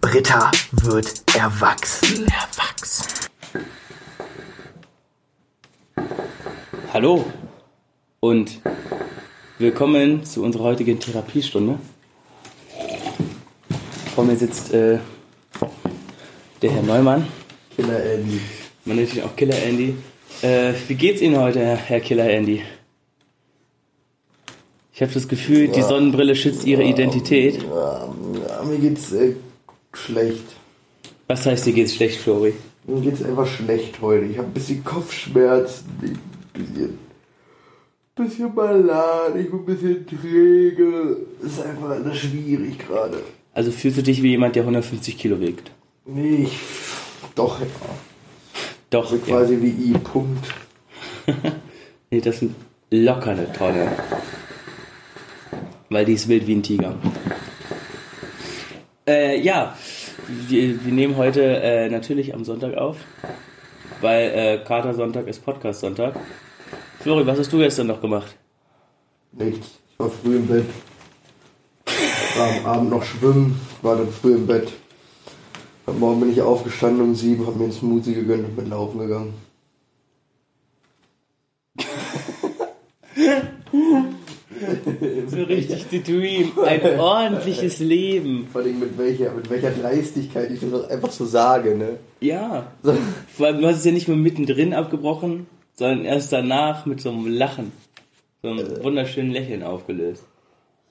Britta wird erwachsen. Erwachsen. Hallo und willkommen zu unserer heutigen Therapiestunde. Vor mir sitzt äh, der Herr Neumann. Killer Andy. Man nennt ihn auch Killer Andy. Äh, wie geht's Ihnen heute, Herr Killer Andy? Ich habe das Gefühl, die Sonnenbrille schützt Ihre Identität. Ja, mir geht's äh, schlecht. Was heißt, dir geht's schlecht, Flori? Mir geht's einfach schlecht heute. Ich habe ein bisschen Kopfschmerzen, ein bisschen, bisschen Malat, ich bin ein bisschen träge. Ist einfach alles schwierig gerade. Also fühlst du dich wie jemand, der 150 Kilo wiegt? Nee, ich, doch, ja. Doch, So ja. quasi wie I. Punkt. Nee, das sind locker eine Tonne. Weil die ist wild wie ein Tiger. Äh, ja, wir, wir nehmen heute äh, natürlich am Sonntag auf, weil äh, Katersonntag ist Podcast-Sonntag. Flori, was hast du gestern noch gemacht? Nichts. Ich war früh im Bett. War am Abend noch schwimmen, war dann früh im Bett. Am Morgen bin ich aufgestanden um sieben, hab mir einen Smoothie gegönnt und bin laufen gegangen. So richtig the dream. Ein ordentliches Leben. Vor allem mit welcher, mit welcher Dreistigkeit ich das einfach so sage, ne? Ja. So, Vor allem, du hast es ja nicht nur mittendrin abgebrochen, sondern erst danach mit so einem Lachen. So einem wunderschönen Lächeln aufgelöst.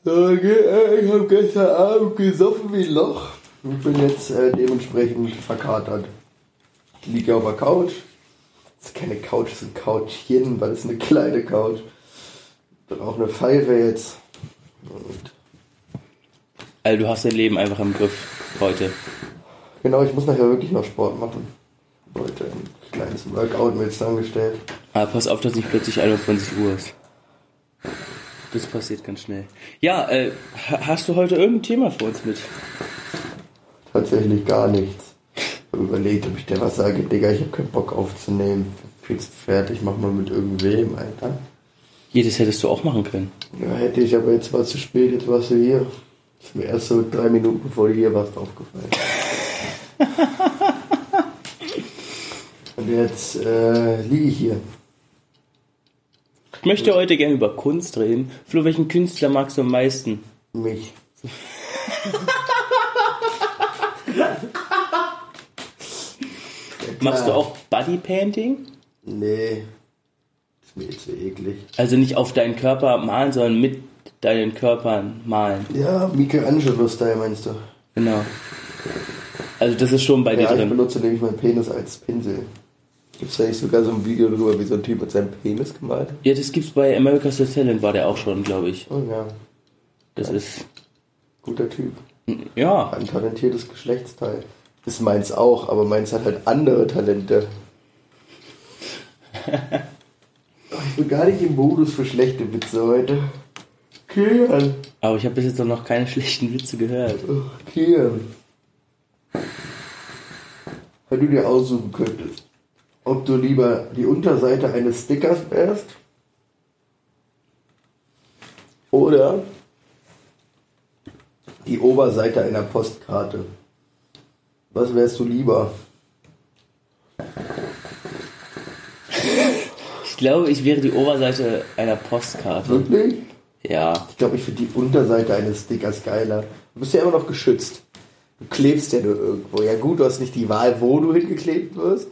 okay, äh, ich habe gestern Abend gesoffen wie ein Loch. Und bin jetzt äh, dementsprechend verkatert. Ich liege auf der Couch. Das ist keine Couch, das ist ein Couchchen, weil es eine kleine Couch. Dann auch eine Pfeife jetzt. Und Also du hast dein Leben einfach im Griff heute. genau, ich muss nachher wirklich noch Sport machen. Heute ein kleines Workout mir jetzt angestellt. Aber pass auf, dass nicht plötzlich 21 Uhr ist. Das passiert ganz schnell. Ja, äh, ha- hast du heute irgendein Thema für uns mit? Tatsächlich gar nichts. Ich habe überlegt, ob ich dir was sage. Digga, ich habe keinen Bock aufzunehmen. Viel zu fertig, mach mal mit irgendwem, Alter. Jedes hättest du auch machen können. Ja, hätte ich, aber jetzt war es zu spät, jetzt warst du hier. Ist mir erst so drei Minuten bevor du hier warst aufgefallen. Und jetzt äh, liege ich hier. Ich möchte heute gerne über Kunst reden. Flo, welchen Künstler magst du am meisten? Mich. Magst du auch Bodypainting? Nee. Ist mir zu eklig. Also nicht auf deinen Körper malen, sondern mit deinen Körpern malen. Ja, Michelangelo-Style meinst du? Genau. Also das ist schon bei dir Ja, ich drin. benutze nämlich meinen Penis als Pinsel. Gibt es da nicht sogar so ein Video darüber, wie so ein Typ mit seinem Penis gemalt hat? Ja, das gibt's bei America's Got Talent, war der auch schon, glaube ich. Oh ja, Das ist, guter Typ. ja, Ein talentiertes Geschlechtsteil. Das meins auch, aber meins hat halt andere Talente. Ich bin gar nicht im Modus für schlechte Witze heute. Kian. aber ich habe bis jetzt noch keine schlechten Witze gehört. Ach, Kian. Wenn du dir aussuchen könntest, ob du lieber die Unterseite eines Stickers wärst oder die Oberseite einer Postkarte. Was wärst du lieber? Ich glaube, ich wäre die Oberseite einer Postkarte. Wirklich? Ja, Ich glaube, ich finde die Unterseite eines Stickers geiler. Du bist ja immer noch geschützt. Du klebst ja nur irgendwo. Ja gut, du hast nicht die Wahl, wo du hingeklebt wirst,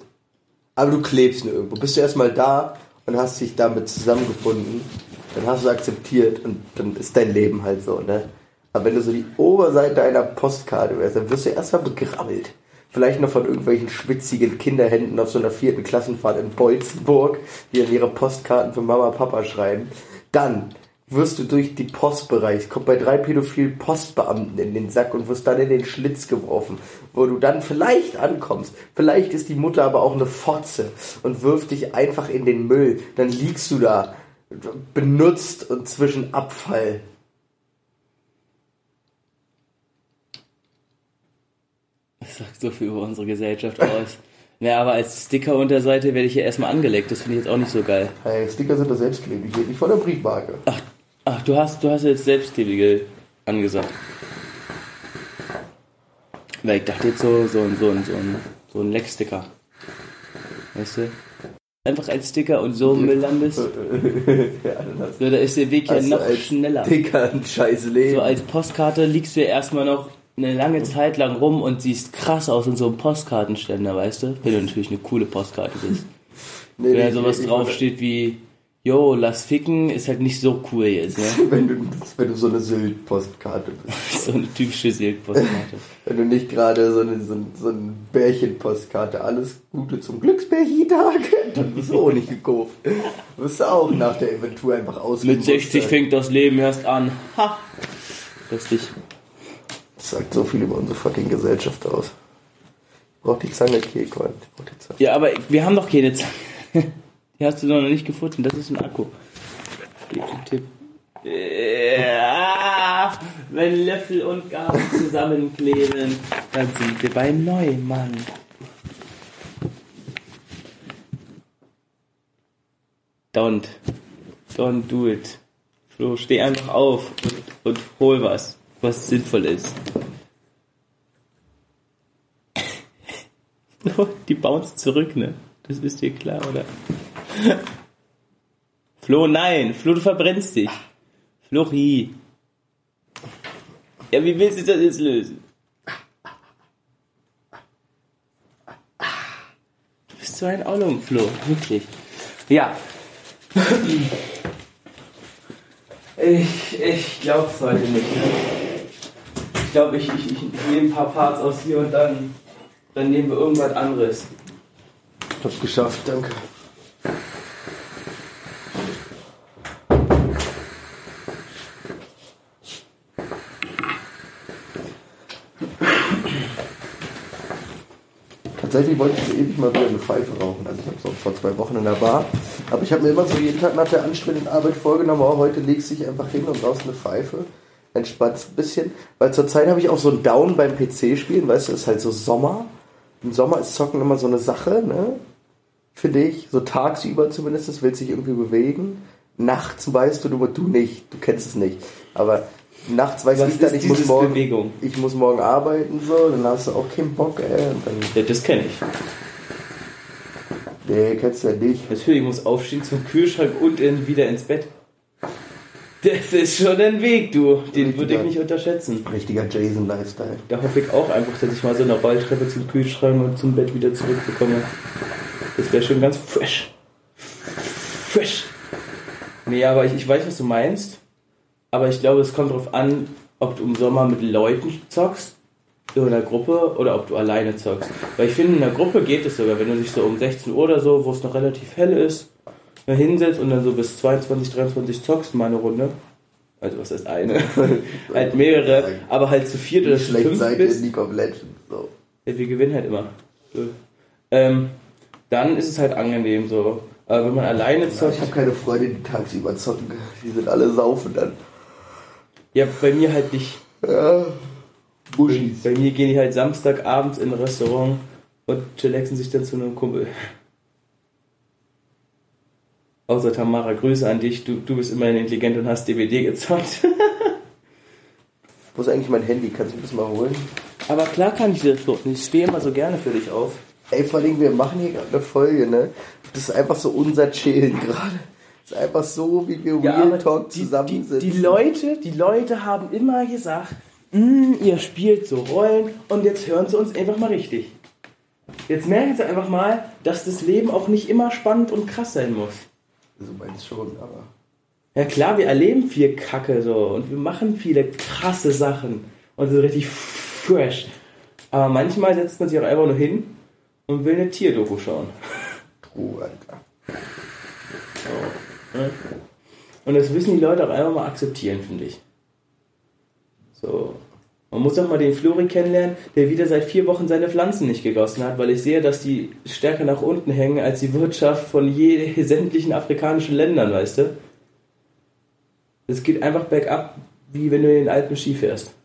aber du klebst nur irgendwo. Bist du erstmal da und hast dich damit zusammengefunden, dann hast du akzeptiert und dann ist dein Leben halt so, ne? Aber wenn du so die Oberseite einer Postkarte wärst, dann wirst du erstmal begrabbelt. Vielleicht noch von irgendwelchen schwitzigen Kinderhänden auf so einer vierten Klassenfahrt in Bolzenburg, die dann ihre Postkarten für Mama, Papa schreiben. Dann wirst du durch die Postbereich, kommt bei drei pädophilen Postbeamten in den Sack und wirst dann in den Schlitz geworfen, wo du dann vielleicht ankommst. Vielleicht ist die Mutter aber auch eine Fotze und wirft dich einfach in den Müll. Dann liegst du da, benutzt und zwischen Abfall. das sagt so viel über unsere Gesellschaft aus. Ja, aber als Sticker-Unterseite werde ich ja erstmal angelegt. Das finde ich jetzt auch nicht so geil. Hey, Sticker sind doch selbstklebig, ich rede nicht von der Briefmarke. Ach, ach du hast, du hast jetzt selbstklebige angesagt. Weil ich dachte jetzt so, so, ein- so, ein- so, ein- so ein Lecksticker. Weißt du? Einfach als Sticker und so im Müll landest. ja, So, da ist der Weg ja noch schneller. Dicker ein scheiß Leben. So als Postkarte liegst du ja erstmal noch eine lange Zeit lang rum und siehst krass aus in so einem Postkartenständer, weißt du? Wenn du natürlich eine coole Postkarte bist. nee, Wenn nee, da sowas nee, draufsteht wie, yo, lass ficken, ist halt nicht so cool jetzt, ne? Wenn du, wenn du so eine Sylt-Postkarte bist. So eine typische Silk-Postkarte. Wenn du nicht gerade so eine, so, so ein Bärchen-Postkarte, alles Gute zum Glücksbärchen-Tag, dann bist du auch nicht gekauft. Du bist auch nach der Inventur einfach aus. Mit 60 fängt das Leben erst an. Ha! Lustig. Sagt so viel über unsere fucking Gesellschaft aus. Braucht die Zange, Zange. Ja, aber wir haben doch keine Zange. Die hast du doch noch nicht gefunden. Das ist ein Akku. Gib den Tipp. Ja, wenn Löffel und Gabel zusammenkleben, dann sind wir beim Neumann. Don't. Don't do it. Flo, steh einfach auf und, und hol was, was sinnvoll ist. Die bounce zurück, ne? Das ist dir klar, oder? Flo, nein! Flo, du verbrennst dich. Flori. Ja, wie willst du das jetzt lösen? Du bist so ein Ollum, Flo. Wirklich. Ja. Ich, ich glaub's heute nicht. Ich glaube, ich, ich, ich nehme ein paar Parts aus hier und dann, dann nehmen wir irgendwas anderes. Ich hab's geschafft, danke. Tatsächlich wollte ich so ewig mal wieder eine Pfeife rauchen. Also ich habe es auch vor zwei Wochen in der Bar. Aber ich habe mir immer so jeden Tag nach der anstrengenden Arbeit vorgenommen, oh, heute legst du dich einfach hin und rauchst eine Pfeife. Entspannst ein bisschen. Weil zurzeit habe ich auch so einen Down beim PC-Spielen. Weißt du, es ist halt so Sommer. Im Sommer ist Zocken immer so eine Sache, ne? Finde ich. So tagsüber zumindest, das will sich irgendwie bewegen. Nachts weißt du, du, du nicht. Du kennst es nicht. Aber nachts weiß Was ich dann, ich muss, morgen, Bewegung? ich muss morgen arbeiten, so. Dann hast du auch keinen Bock, ey. Ja, das kenne ich. nee, kennst du ja nicht. Natürlich, ich muss aufstehen zum Kühlschrank und in, wieder ins Bett. Das ist schon ein Weg, du. Den würde ich nicht unterschätzen. Richtiger Jason-Lifestyle. Da hoffe ich auch einfach, dass ich mal so eine Rolltreppe zum Kühlschrank und zum Bett wieder zurückbekomme. Das wäre schon ganz fresh. Fresh. Nee, aber ich, ich weiß, was du meinst. Aber ich glaube, es kommt darauf an, ob du im Sommer mit Leuten zockst, in einer Gruppe, oder ob du alleine zockst. Weil ich finde, in einer Gruppe geht es sogar, wenn du dich so um 16 Uhr oder so, wo es noch relativ hell ist, mal hinsetzt und dann so bis 22, 23 zockst, mal eine Runde. Also was heißt eine? halt mehrere, aber halt zu viert oder zu fünf seid ihr in bist. League of Legends? So. Ja, wir gewinnen halt immer. Ähm, dann ist es halt angenehm so. Aber wenn man alleine zockt, Ich habe keine Freunde, die tagsüber zocken. Die sind alle saufen dann. ja, bei mir halt nicht. Ja. Buschis. Bei mir gehen die halt Samstagabends in ein Restaurant und chillaxen sich dann zu einem Kumpel. Außer Tamara, Grüße an dich. Du, du bist immerhin intelligent und hast DVD gezockt. Wo ist eigentlich mein Handy? Kannst du das mal holen? Aber klar kann ich das so. Ich stehe immer so gerne für dich auf. Ey, vor allem, wir machen hier gerade eine Folge, ne? Das ist einfach so unser Chillen gerade. Das ist einfach so, wie wir Real Talk die, zusammensitzen. die, die Leute, die Leute haben immer gesagt, "Mm, ihr spielt so Rollen und jetzt hören sie uns einfach mal richtig. Jetzt merken sie einfach mal, dass das Leben auch nicht immer spannend und krass sein muss. So meinst schon, aber. Ja klar, wir erleben viel Kacke so und wir machen viele krasse Sachen und sind richtig fresh. Aber manchmal setzt man sich auch einfach nur hin und will eine Tierdoku schauen. True, Alter. Und das müssen die Leute auch einfach mal akzeptieren, finde ich. So. Man muss auch mal den Flori kennenlernen, der wieder seit vier Wochen seine Pflanzen nicht gegossen hat, weil ich sehe, dass die stärker nach unten hängen als die Wirtschaft von je, sämtlichen afrikanischen Ländern, weißt du? Es geht einfach bergab, wie wenn du in den Alpen Ski fährst.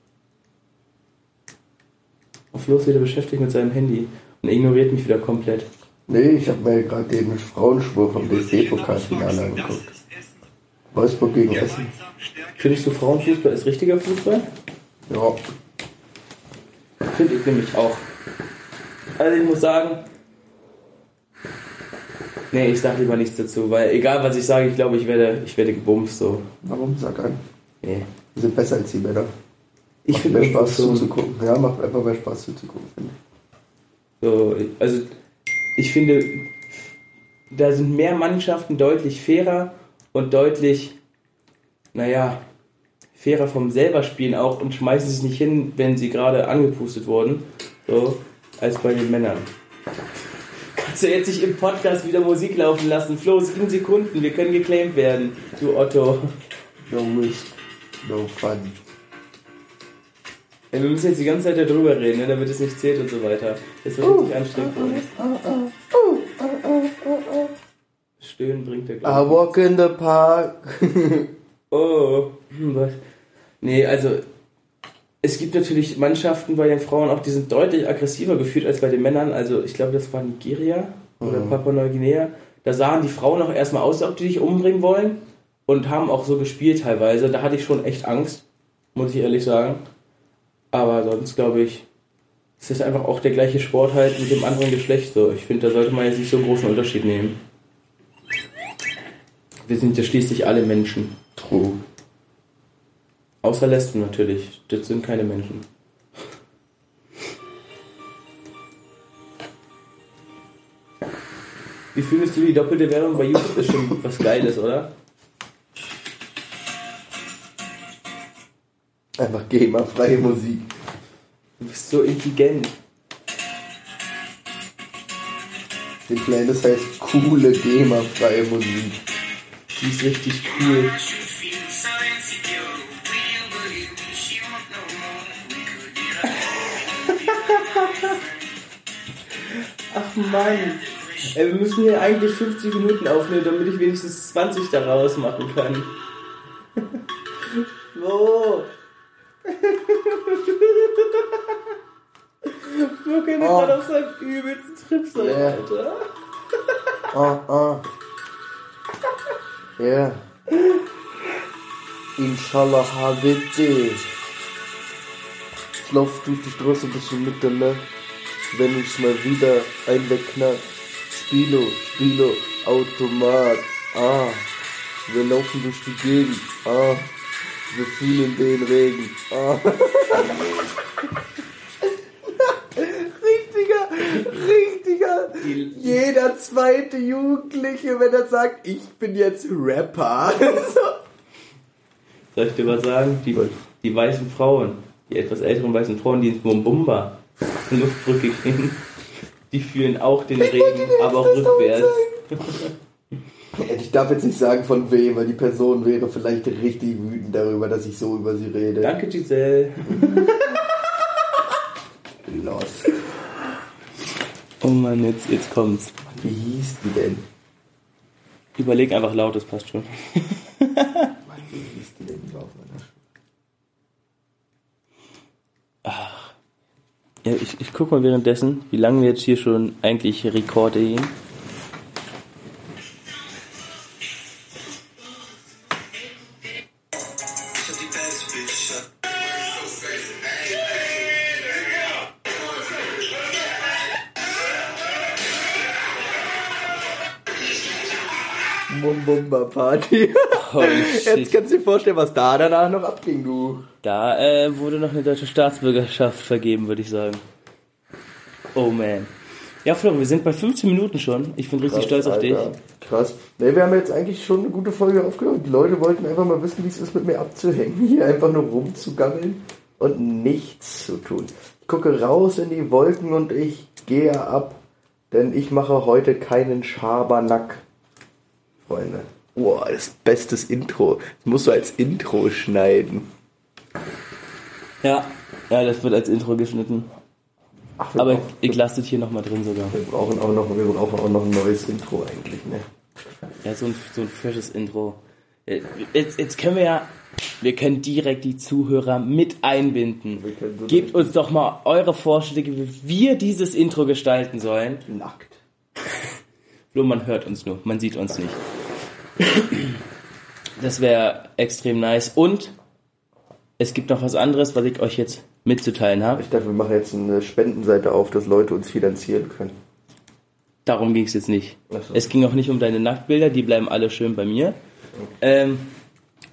Und Flo ist wieder beschäftigt mit seinem Handy und ignoriert mich wieder komplett. Nee, ich habe mir gerade den Frauenschwur vom DFB-Pokalfinale angeguckt. Wolfsburg gegen Essen. Findest du Frauenfußball ist richtiger Fußball? Ja. Finde ich nämlich auch. Also ich muss sagen, nee, ich sag lieber nichts dazu, weil egal was ich sage, ich glaube, ich werde, ich werde gebumst so. Warum? Sag an. Nee. Wir sind besser als die Männer. Ich Macht finde mehr Spaß schon, zuzugucken. Ja, macht einfach mehr Spaß zuzugucken, finde ich. so, also ich finde, da sind mehr Mannschaften deutlich fairer und deutlich, naja, fairer vom selber Spielen auch und schmeißen sich nicht hin, wenn sie gerade angepustet wurden, so, als bei den Männern. Kannst du jetzt nicht im Podcast wieder Musik laufen lassen? Flo, sieben Sekunden, wir können geclaimed werden, du Otto. No risk, no fun. Ja, wir müssen jetzt die ganze Zeit darüber reden, ne, damit es nicht zählt und so weiter. Das wird richtig anstrengend für uns. Stöhnen bringt der I glaube walk in the park. Oh, hm, was? Nee, also es gibt natürlich Mannschaften bei den Frauen auch, die sind deutlich aggressiver geführt als bei den Männern. Also ich glaube, das war Nigeria oder Mhm. Papua-Neuguinea. Da sahen die Frauen auch erstmal aus, ob die dich umbringen wollen und haben auch so gespielt teilweise. Da hatte ich schon echt Angst, muss ich ehrlich sagen. Aber sonst glaube ich, es ist einfach auch der gleiche Sport halt mit dem anderen Geschlecht so. Ich finde, da sollte man jetzt nicht so einen großen Unterschied nehmen. Wir sind ja schließlich alle Menschen. True. Außer Lesben natürlich. Das sind keine Menschen. Wie findest du die doppelte Werbung bei YouTube? Das ist schon was Geiles, oder? Einfach GEMA-freie Musik. Du bist so intelligent. Die Playlist heißt coole GEMA-freie Musik. Die ist richtig cool. Mann. Ey, wir müssen hier eigentlich 50 Minuten aufnehmen, damit ich wenigstens 20 daraus machen kann. Flo! Flo kann Oh. gerade auf seinem übelsten Trip sein, Ja. Alter. Ah, ah. Ja. Inshallah Habibti. Ich lauf durch die Straße bis um Mitternacht. Wenn ich mal wieder ein wegknackt. Spilo, Spilo, Automat. Ah. Wir laufen durch die Gegend. Ah. Wir fühlen den Regen. Ah. richtiger, richtiger. Jeder zweite Jugendliche, wenn er sagt, ich bin jetzt Rapper. Soll ich dir was sagen? Die, die weißen Frauen, die etwas älteren weißen Frauen, die ins Mumbumba Luftbrücke gehen, die fühlen auch den Regen, aber auch rückwärts. ich darf jetzt nicht sagen von wem, weil die Person wäre vielleicht richtig wütend darüber, dass ich so über sie rede. Danke, Giselle. Los. Oh Mann, jetzt, jetzt kommt's. Wie hieß die denn? Überleg einfach laut, das passt schon. Wie hieß die denn? Die war auf meiner Sch- Ja, ich, ich guck mal währenddessen, wie lange wir jetzt hier schon eigentlich Rekorde gehen. Party. Jetzt kannst du dir vorstellen, was da danach noch abging, du. Da äh, wurde noch eine deutsche Staatsbürgerschaft vergeben, würde ich sagen. Oh man. Ja, Flo, wir sind bei 15 Minuten schon. Ich bin richtig stolz auf dich. Alter. Krass. Ne, wir haben jetzt eigentlich schon eine gute Folge aufgehört. Die Leute wollten einfach mal wissen, wie es ist, mit mir abzuhängen. Hier einfach nur rumzugammeln und nichts zu tun. Ich gucke raus in die Wolken und ich gehe ab, denn ich mache heute keinen Schabernack. Freunde. Boah, das bestes Intro. Das musst du als Intro schneiden. Ja, ja, das wird als Intro geschnitten. Ach, Aber ich, brauchen- ich lasse das hier nochmal drin sogar. wir brauchen auch noch, wir brauchen auch noch ein neues Intro eigentlich, ne? Ja, so ein, so ein frisches Intro. Äh, Jetzt, jetzt können wir ja, wir können direkt die Zuhörer mit einbinden. So Gebt uns doch mal eure Vorschläge, wie wir dieses Intro gestalten sollen. Nackt. Nur man hört uns nur, man sieht uns nicht. Das wäre extrem nice. Und es gibt noch was anderes, was ich euch jetzt mitzuteilen habe. Ich dachte, wir machen jetzt eine Spendenseite auf, dass Leute uns finanzieren können. Darum ging es jetzt nicht. So. Es ging auch nicht um deine Nacktbilder, die bleiben alle schön bei mir. Ähm,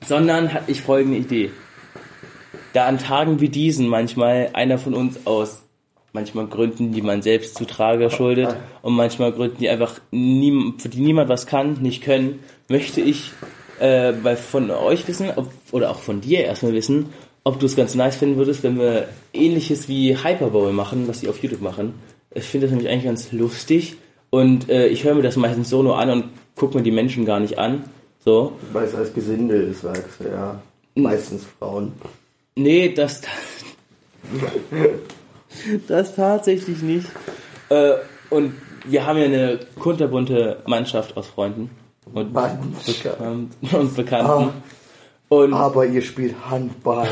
sondern hatte ich folgende Idee. Da an Tagen wie diesen manchmal einer von uns aus manchmal Gründen, die man selbst zu Trage schuldet und manchmal Gründen, die einfach nie, für die niemand was kann, nicht können, möchte ich äh, bei, von euch wissen, ob, oder auch von dir erstmal wissen, ob du es ganz nice finden würdest, wenn wir ähnliches wie Hyperbowl machen, was die auf YouTube machen. Ich finde das nämlich eigentlich ganz lustig und äh, ich höre mir das meistens so nur an und gucke mir die Menschen gar nicht an. So. Weil es als Gesindel ist, sagst du, ja. Meistens Frauen. Nee, das, das tatsächlich nicht. Äh, und wir haben ja eine kunterbunte Mannschaft aus Freunden und, Mannschaft. und, Bekannten. Und, Aber ihr spielt Handball.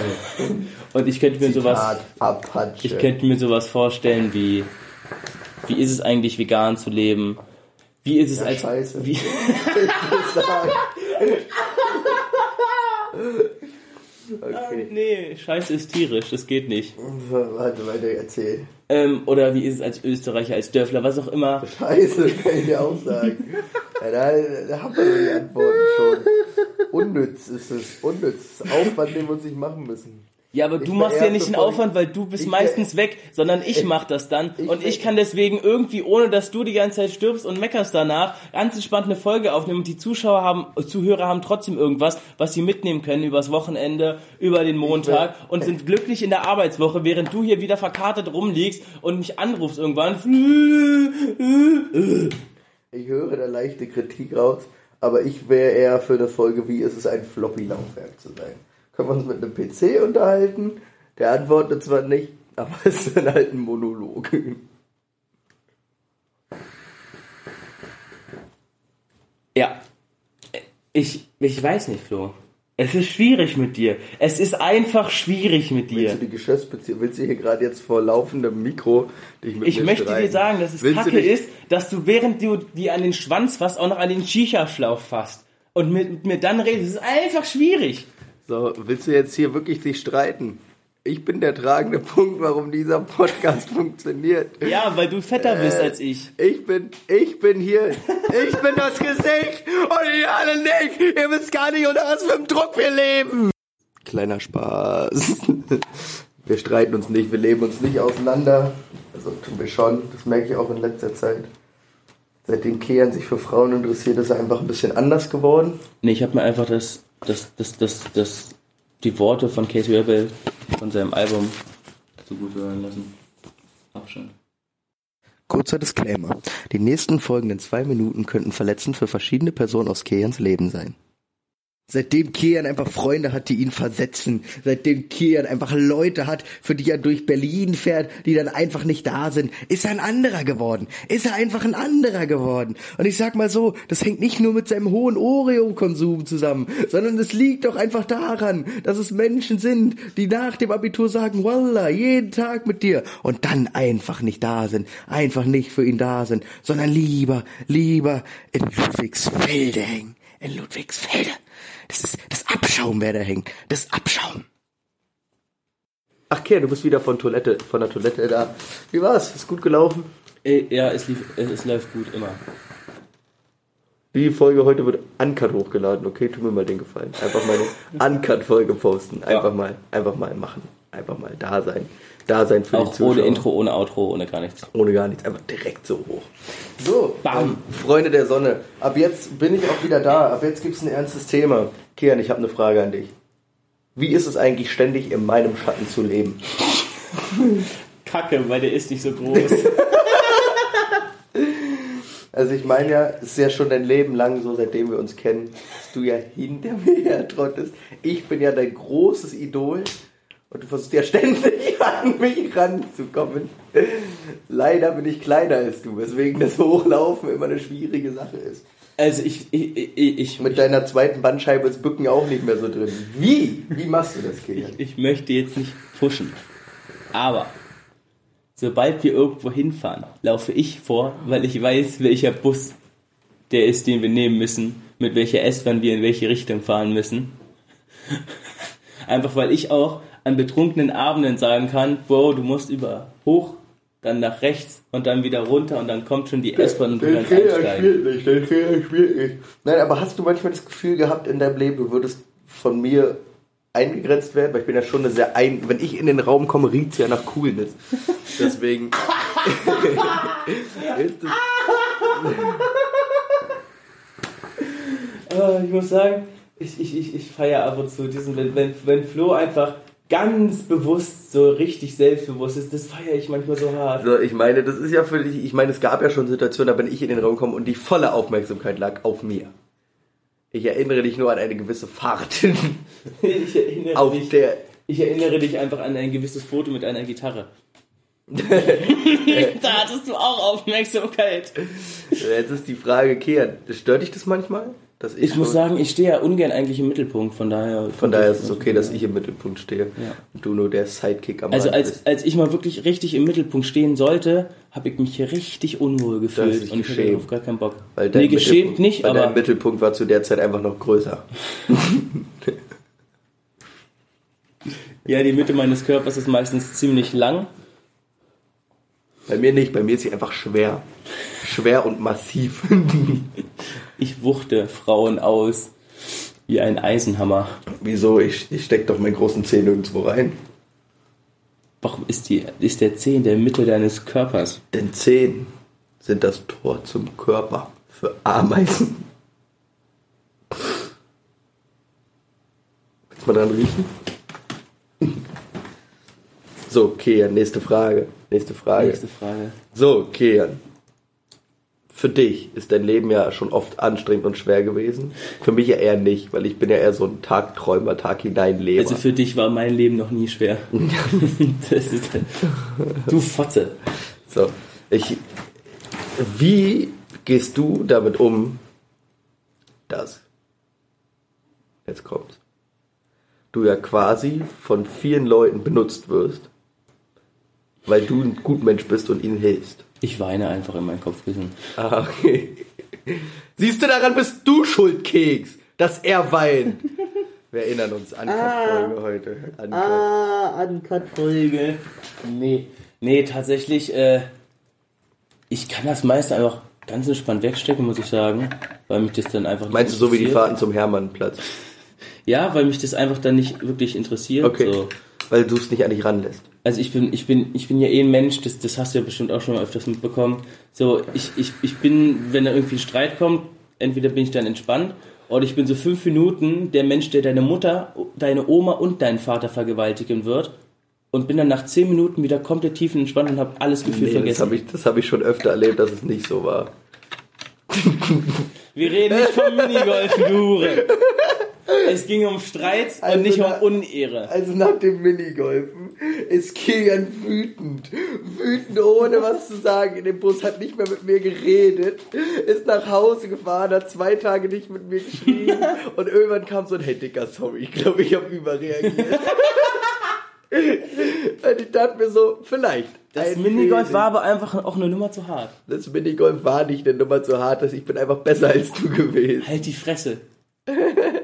und ich könnte mir sowas, Zitat, Apache. ich könnte mir sowas vorstellen wie, wie ist es eigentlich vegan zu leben? Wie ist es Ja, als, scheiße. wie. Okay. nee, Scheiße ist tierisch, das geht nicht. Warte, weiter erzähl. Ähm, oder wie ist es als Österreicher, als Dörfler, was auch immer. Scheiße, kann ich dir auch sagen. Ja, da, da haben wir die Antworten schon. Unnütz ist es. Unnütz. Aufwand, den wir uns nicht machen müssen. Ja, aber Ich du machst ja nicht den Aufwand, weil du bist Ich meistens weg, sondern ich mach das dann. ich und ich kann deswegen irgendwie, ohne dass du die ganze Zeit stirbst und meckerst danach, ganz entspannt eine Folge aufnehmen und die Zuschauer haben, Zuhörer haben trotzdem irgendwas, was sie mitnehmen können übers Wochenende, über den Montag und sind glücklich in der Arbeitswoche, während du hier wieder verkartet rumliegst und mich anrufst irgendwann. Ich höre da leichte Kritik raus, aber ich wäre eher für eine Folge, wie ist es ein Floppy-Laufwerk zu sein. Können wir uns mit einem PC unterhalten? Der antwortet zwar nicht, aber es ist dann halt ein Monolog. Ja. Ich, ich weiß nicht, Flo. Es ist schwierig mit dir. Es ist einfach schwierig mit dir. Willst du die Geschäftsbeziehung, willst du hier gerade jetzt vor laufendem Mikro dich mit Ich mir möchte streiten? dir sagen, dass es Willst kacke ist, dass du während du die an den Schwanz fasst, auch noch an den Shisha-Schlauch fasst. Und mit mir dann redest. Das ist einfach schwierig. So, willst du jetzt hier wirklich dich streiten? Ich bin der tragende Punkt, warum dieser Podcast funktioniert. Ja, weil du fetter bist als ich. Ich bin, ich bin hier. Ich bin das Gesicht und ihr alle nicht. Ihr wisst gar nicht, unter was für einem Druck wir leben. Kleiner Spaß. Wir streiten uns nicht, wir leben uns nicht auseinander. Also tun wir schon, das merke ich auch in letzter Zeit. Seitdem Kean sich für Frauen interessiert, ist er einfach ein bisschen anders geworden. Nee, ich habe mir einfach das, das, das, das, das, die Worte von Casey Rebel von seinem Album so gut hören lassen. Auch schon. Kurzer Disclaimer. Die nächsten folgenden zwei Minuten könnten verletzend für verschiedene Personen aus Keans Leben sein. Seitdem Kian einfach Freunde hat, die ihn versetzen, seitdem Kian einfach Leute hat, für die er durch Berlin fährt, die dann einfach nicht da sind, ist er ein anderer geworden. Ist er einfach ein anderer geworden. Und ich sag mal so, das hängt nicht nur mit seinem hohen Oreo-Konsum zusammen, sondern es liegt doch einfach daran, dass es Menschen sind, die nach dem Abitur sagen, Wallah, jeden Tag mit dir und dann einfach nicht da sind, einfach nicht für ihn da sind, sondern lieber, lieber in Ludwigsfelde hängen. In Ludwigsfelde. Das ist das Abschaum, wer da hängt. Das Abschaum. Ach, Kehr, du bist wieder von Toilette, von der Toilette da. Wie war's? Ist gut gelaufen? Äh, Ja, es, lief, es, es läuft gut, immer. Die Folge heute wird uncut hochgeladen, okay? Tu mir mal den Gefallen. Einfach mal eine uncut-Folge posten. Einfach Ja. mal, einfach mal machen. Einfach mal da sein. Da sein für die Auch Zuschauer. ohne Intro, ohne Outro, ohne gar nichts. Ohne gar nichts, einfach direkt so hoch. So, Bam. ähm, Freunde der Sonne, ab jetzt bin ich auch wieder da. Ab jetzt gibt's ein ernstes Thema. Kian, ich habe eine Frage an dich. Wie ist es eigentlich, ständig in meinem Schatten zu leben? Kacke, weil der ist nicht so groß. Also ich meine ja, es ist ja schon dein Leben lang so, seitdem wir uns kennen, dass du ja hinter mir hertrottest. Ich bin ja dein großes Idol und du versuchst ja ständig an mich ranzukommen. Leider bin ich kleiner als du, weswegen das Hochlaufen immer eine schwierige Sache ist. Also ich, ich, ich, ich, Mit deiner zweiten Bandscheibe ist Bücken auch nicht mehr so drin. Wie? Wie machst du das, Kilian? ich möchte jetzt nicht pushen. Aber sobald wir irgendwo hinfahren, laufe ich vor, weil ich weiß, welcher Bus der ist, den wir nehmen müssen, mit welcher S-Bahn wir in welche Richtung fahren müssen. Einfach weil ich auch an betrunkenen Abenden sagen kann, Bro, du musst über hoch, dann nach rechts und dann wieder runter und dann kommt schon die S-Bahn und du kannst einsteigen. nicht, der Trainer spielt nicht. Nein, aber hast du manchmal das Gefühl gehabt in deinem Leben, du würdest von mir eingegrenzt werden? Weil ich bin ja schon eine sehr ein... Wenn ich in den Raum komme, riecht es ja nach Coolness. Deswegen... Äh, ich muss sagen, ich, ich, ich, ich feiere ab und zu diesen, wenn, wenn, wenn Flo einfach ganz bewusst, so richtig selbstbewusst ist, das feiere ich manchmal so hart. So, ich meine, das ist ja für dich, ich meine, es gab ja schon Situationen, da bin ich in den Raum gekommen und die volle Aufmerksamkeit lag auf mir. Ich erinnere dich nur an eine gewisse Fahrt, Ich erinnere, auf dich, der, ich erinnere dich einfach an ein gewisses Foto mit einer Gitarre. da hattest du auch Aufmerksamkeit. jetzt ist die Frage, Kian, stört dich das manchmal? Dass Ich muss schon- sagen, ich stehe ja ungern eigentlich im Mittelpunkt, von daher. von daher ist es okay, dass ich im Mittelpunkt stehe Ja. und du nur der Sidekick am Also als, bist. als ich mal wirklich richtig im Mittelpunkt stehen sollte, habe ich mich hier richtig unwohl gefühlt und ich hatte geschämt. auf gar keinen Bock. Weil dein nee, geschämt nicht, weil aber dein Mittelpunkt war zu der Zeit einfach noch größer. ja, die Mitte meines Körpers ist meistens ziemlich lang. Bei mir nicht, bei mir ist sie einfach schwer. Schwer und massiv. Ich wuchte Frauen aus wie ein Eisenhammer. Wieso? Ich, ich steck doch meinen großen Zeh nirgendwo rein. Warum ist, die, ist der Zeh in der Mitte deines Körpers? Denn Zehen sind das Tor zum Körper für Ameisen. Willst du mal dran riechen? So, Kian, nächste Frage. Nächste Frage. Nächste Frage. So, Kian. Für dich ist dein Leben ja schon oft anstrengend und schwer gewesen. Für mich ja eher nicht, weil ich bin ja eher so ein Tagträumer, Tag hineinleber. Also für dich war mein Leben noch nie schwer. du Fotze. So, ich. Wie gehst du damit um, dass. Jetzt kommt's. Du ja quasi von vielen Leuten benutzt wirst, weil du ein Gutmensch bist und ihnen hilfst. Ich weine einfach in mein Kopfkissen. Ah, okay. Siehst du, daran bist du schuld, Keks, dass er weint. Wir erinnern uns an die Folge heute. Uncut. Ah, Uncut-Folge. Nee. Nee, tatsächlich, äh, ich kann das meiste einfach ganz entspannt wegstecken, muss ich sagen. Weil mich das dann einfach nicht Meinst du so wie die. Fahrten zum Hermannplatz? Ja, weil mich das einfach dann nicht wirklich interessiert. Okay. So. Weil du es nicht an dich ranlässt. Also ich bin, ich bin, ich bin ja eh ein Mensch, das, das hast du ja bestimmt auch schon mal öfters mitbekommen. So, ich, ich, ich bin, wenn da irgendwie ein Streit kommt, entweder bin ich dann entspannt oder ich bin so fünf Minuten der Mensch, der deine Mutter, deine Oma und deinen Vater vergewaltigen wird und bin dann nach zehn Minuten wieder komplett tiefenentspannt und habe alles Gefühl Nee, das vergessen. habe ich, das hab ich schon öfter erlebt, dass es nicht so war. Wir reden nicht vom Minigolf, du Hure. Es ging um Streit Also und nicht um Unehre. Also nach dem Minigolfen ist Kilian wütend. Wütend, ohne was zu sagen. In dem Bus hat nicht mehr mit mir geredet. Ist nach Hause gefahren, hat zwei Tage nicht mit mir geschrieben. Und irgendwann kam so ein Hey Dicker, sorry, ich glaube, ich habe überreagiert. Und ich dachte mir so, vielleicht. Das Minigolf war aber einfach auch eine Nummer zu hart. Das Minigolf war nicht eine Nummer zu hart, dass ich bin einfach besser als du gewesen. Halt die Fresse.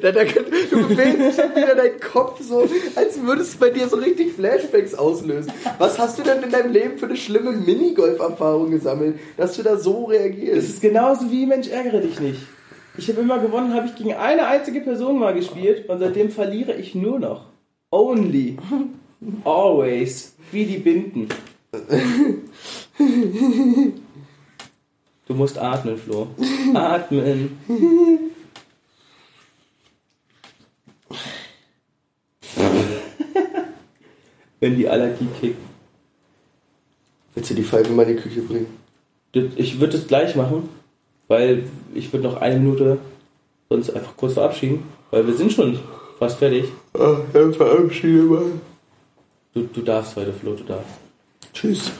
Da, da, du bewegst wieder deinen Kopf so, als würdest du bei dir so richtig Flashbacks auslösen. Was hast du denn in deinem Leben für eine schlimme Minigolf-Erfahrung gesammelt, dass du da so Es reagierst? ist genauso wie Mensch, ärgere dich nicht. Ich habe immer gewonnen, habe ich gegen eine einzige Person mal gespielt und seitdem verliere ich nur noch. Only. Always. Wie die Binden. Du musst atmen, Flo. Atmen. Wenn die Allergie kickt. Willst du die Pfeife mal in die Küche bringen? Ich würde es gleich machen, weil ich würde noch eine Minute uns einfach kurz verabschieden, weil wir sind schon fast fertig. Ach, dann verabschiede mal. Du, du darfst heute, Flo, du darfst. Tschüss.